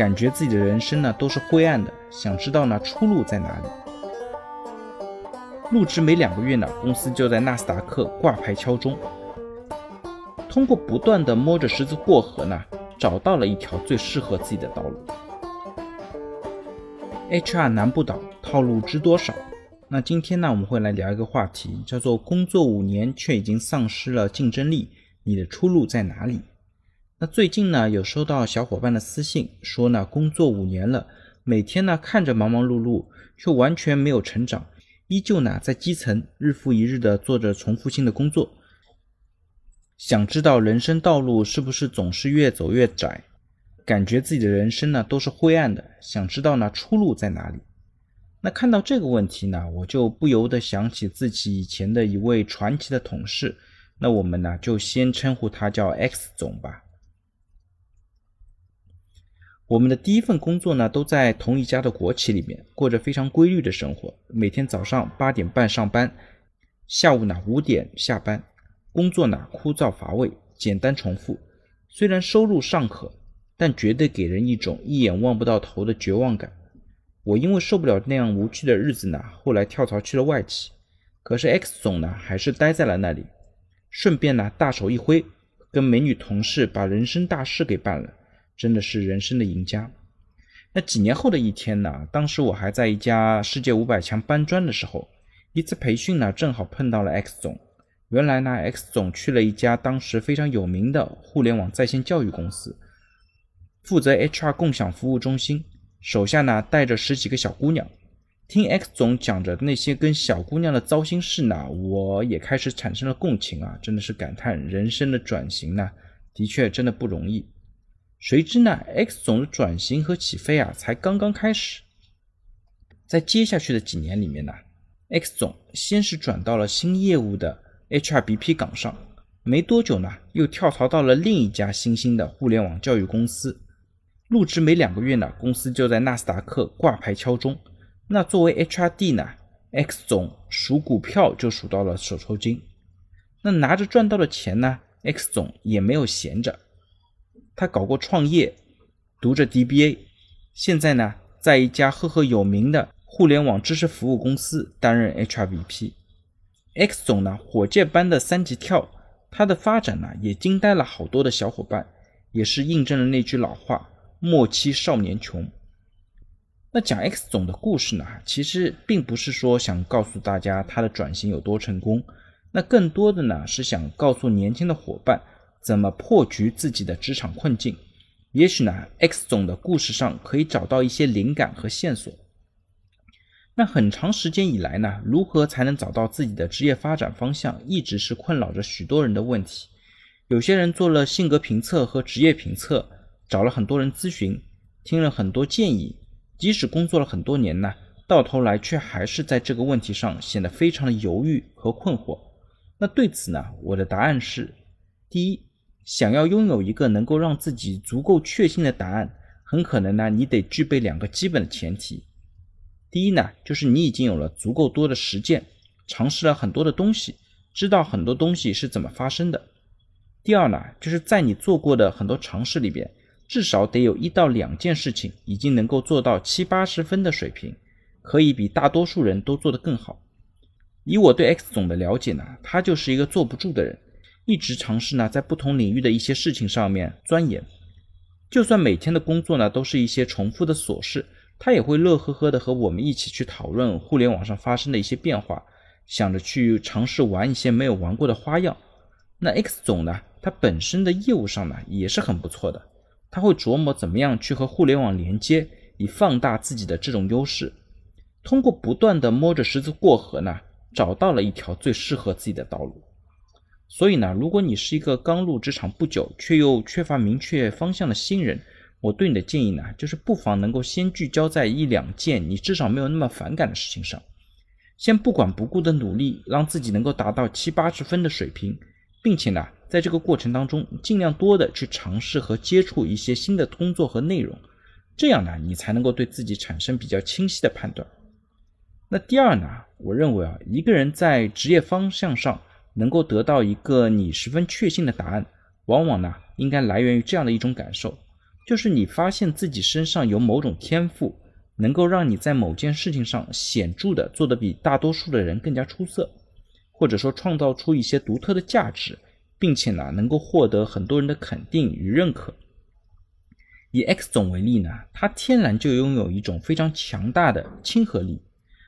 感觉自己的人生呢都是灰暗的，想知道呢出路在哪里。入职没两个月呢，公司就在纳斯达克挂牌敲钟。通过不断的摸着石子过河呢，找到了一条最适合自己的道路。HR 难不倒，套路知多少？那今天呢，我们会来聊一个话题，叫做工作五年却已经丧失了竞争力，你的出路在哪里？那最近呢，有收到小伙伴的私信，说呢，工作五年了，每天呢看着忙忙碌碌，却完全没有成长，依旧呢在基层日复一日的做着重复性的工作。想知道人生道路是不是总是越走越窄？感觉自己的人生呢都是灰暗的，想知道呢出路在哪里？那看到这个问题呢，我就不由得想起自己以前的一位传奇的同事，那我们呢就先称呼他叫 X 总吧。我们的第一份工作呢都在同一家的国企里面，过着非常规律的生活，每天早上八点半上班，下午呢五点下班，工作呢枯燥乏味，简单重复，虽然收入尚可。但绝对给人一种一眼望不到头的绝望感。我因为受不了那样无趣的日子呢，后来跳槽去了外企。可是 X 总呢，还是待在了那里，顺便呢，大手一挥，跟美女同事把人生大事给办了，真的是人生的赢家。那几年后的一天呢，当时我还在一家世界五百强搬砖的时候，一次培训呢，正好碰到了 X 总。原来呢，X 总去了一家当时非常有名的互联网在线教育公司。负责 HR 共享服务中心，手下呢带着十几个小姑娘。听 X 总讲着那些跟小姑娘的糟心事呢，我也开始产生了共情啊，真的是感叹人生的转型呢，的确真的不容易。谁知呢，X 总的转型和起飞啊，才刚刚开始。在接下去的几年里面呢，X 总先是转到了新业务的 HRBP 岗上，没多久呢，又跳槽到了另一家新兴的互联网教育公司。入职没两个月呢，公司就在纳斯达克挂牌敲钟。那作为 HRD 呢，X 总数股票就数到了手抽筋。那拿着赚到的钱呢，X 总也没有闲着。他搞过创业，读着 DBA，现在呢，在一家赫赫有名的互联网知识服务公司担任 HRBP。X 总呢，火箭般的三级跳，他的发展呢，也惊呆了好多的小伙伴，也是印证了那句老话。末期少年穷。那讲 X 总的故事呢？其实并不是说想告诉大家他的转型有多成功，那更多的呢是想告诉年轻的伙伴怎么破局自己的职场困境。也许呢，X 总的故事上可以找到一些灵感和线索。那很长时间以来呢，如何才能找到自己的职业发展方向，一直是困扰着许多人的问题。有些人做了性格评测和职业评测。找了很多人咨询，听了很多建议，即使工作了很多年呢，到头来却还是在这个问题上显得非常的犹豫和困惑。那对此呢，我的答案是：第一，想要拥有一个能够让自己足够确信的答案，很可能呢，你得具备两个基本的前提。第一呢，就是你已经有了足够多的实践，尝试了很多的东西，知道很多东西是怎么发生的。第二呢，就是在你做过的很多尝试里边。至少得有一到两件事情已经能够做到七八十分的水平，可以比大多数人都做得更好。以我对 X 总的了解呢，他就是一个坐不住的人，一直尝试呢在不同领域的一些事情上面钻研。就算每天的工作呢都是一些重复的琐事，他也会乐呵呵的和我们一起去讨论互联网上发生的一些变化，想着去尝试玩一些没有玩过的花样。那 X 总呢，他本身的业务上呢也是很不错的。他会琢磨怎么样去和互联网连接，以放大自己的这种优势。通过不断的摸着石子过河呢，找到了一条最适合自己的道路。所以呢，如果你是一个刚入职场不久却又缺乏明确方向的新人，我对你的建议呢，就是不妨能够先聚焦在一两件你至少没有那么反感的事情上，先不管不顾的努力，让自己能够达到七八十分的水平，并且呢。在这个过程当中，尽量多的去尝试和接触一些新的工作和内容，这样呢，你才能够对自己产生比较清晰的判断。那第二呢，我认为啊，一个人在职业方向上能够得到一个你十分确信的答案，往往呢，应该来源于这样的一种感受，就是你发现自己身上有某种天赋，能够让你在某件事情上显著的做得比大多数的人更加出色，或者说创造出一些独特的价值，并且呢能够获得很多人的肯定与认可。以 X 总为例呢，他天然就拥有一种非常强大的亲和力，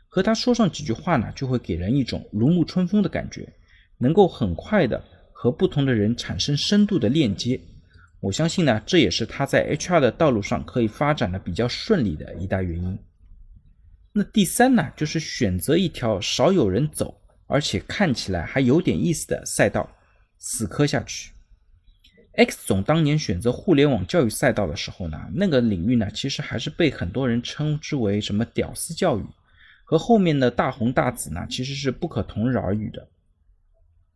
和他说上几句话呢，就会给人一种如沐春风的感觉，能够很快的和不同的人产生深度的链接。我相信呢，这也是他在 HR 的道路上可以发展的比较顺利的一大原因。那第三呢，就是选择一条少有人走，而且看起来还有点意思的赛道，死磕下去。X 总当年选择互联网教育赛道的时候呢，那个领域呢，其实还是被很多人称之为什么“屌丝教育”，和后面的大红大紫呢，其实是不可同日而语的。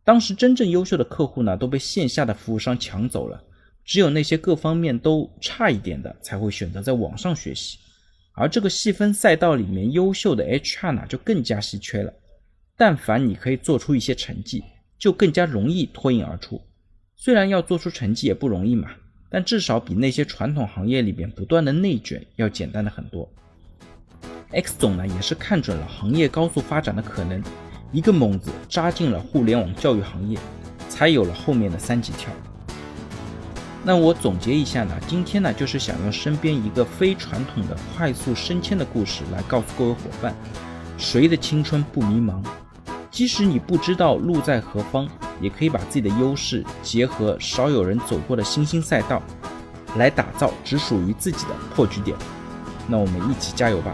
当时真正优秀的客户呢，都被线下的服务商抢走了，只有那些各方面都差一点的，才会选择在网上学习。而这个细分赛道里面优秀的 HR 呢，就更加稀缺了。但凡你可以做出一些成绩，就更加容易脱颖而出。虽然要做出成绩也不容易嘛，但至少比那些传统行业里边不断的内卷要简单的很多。X 总呢也是看准了行业高速发展的可能，一个猛子扎进了互联网教育行业，才有了后面的三级跳。那我总结一下呢，今天呢就是想用身边一个非传统的快速升迁的故事来告诉各位伙伴，谁的青春不迷茫？即使你不知道路在何方。也可以把自己的优势结合少有人走过的新兴赛道，来打造只属于自己的破局点。那我们一起加油吧！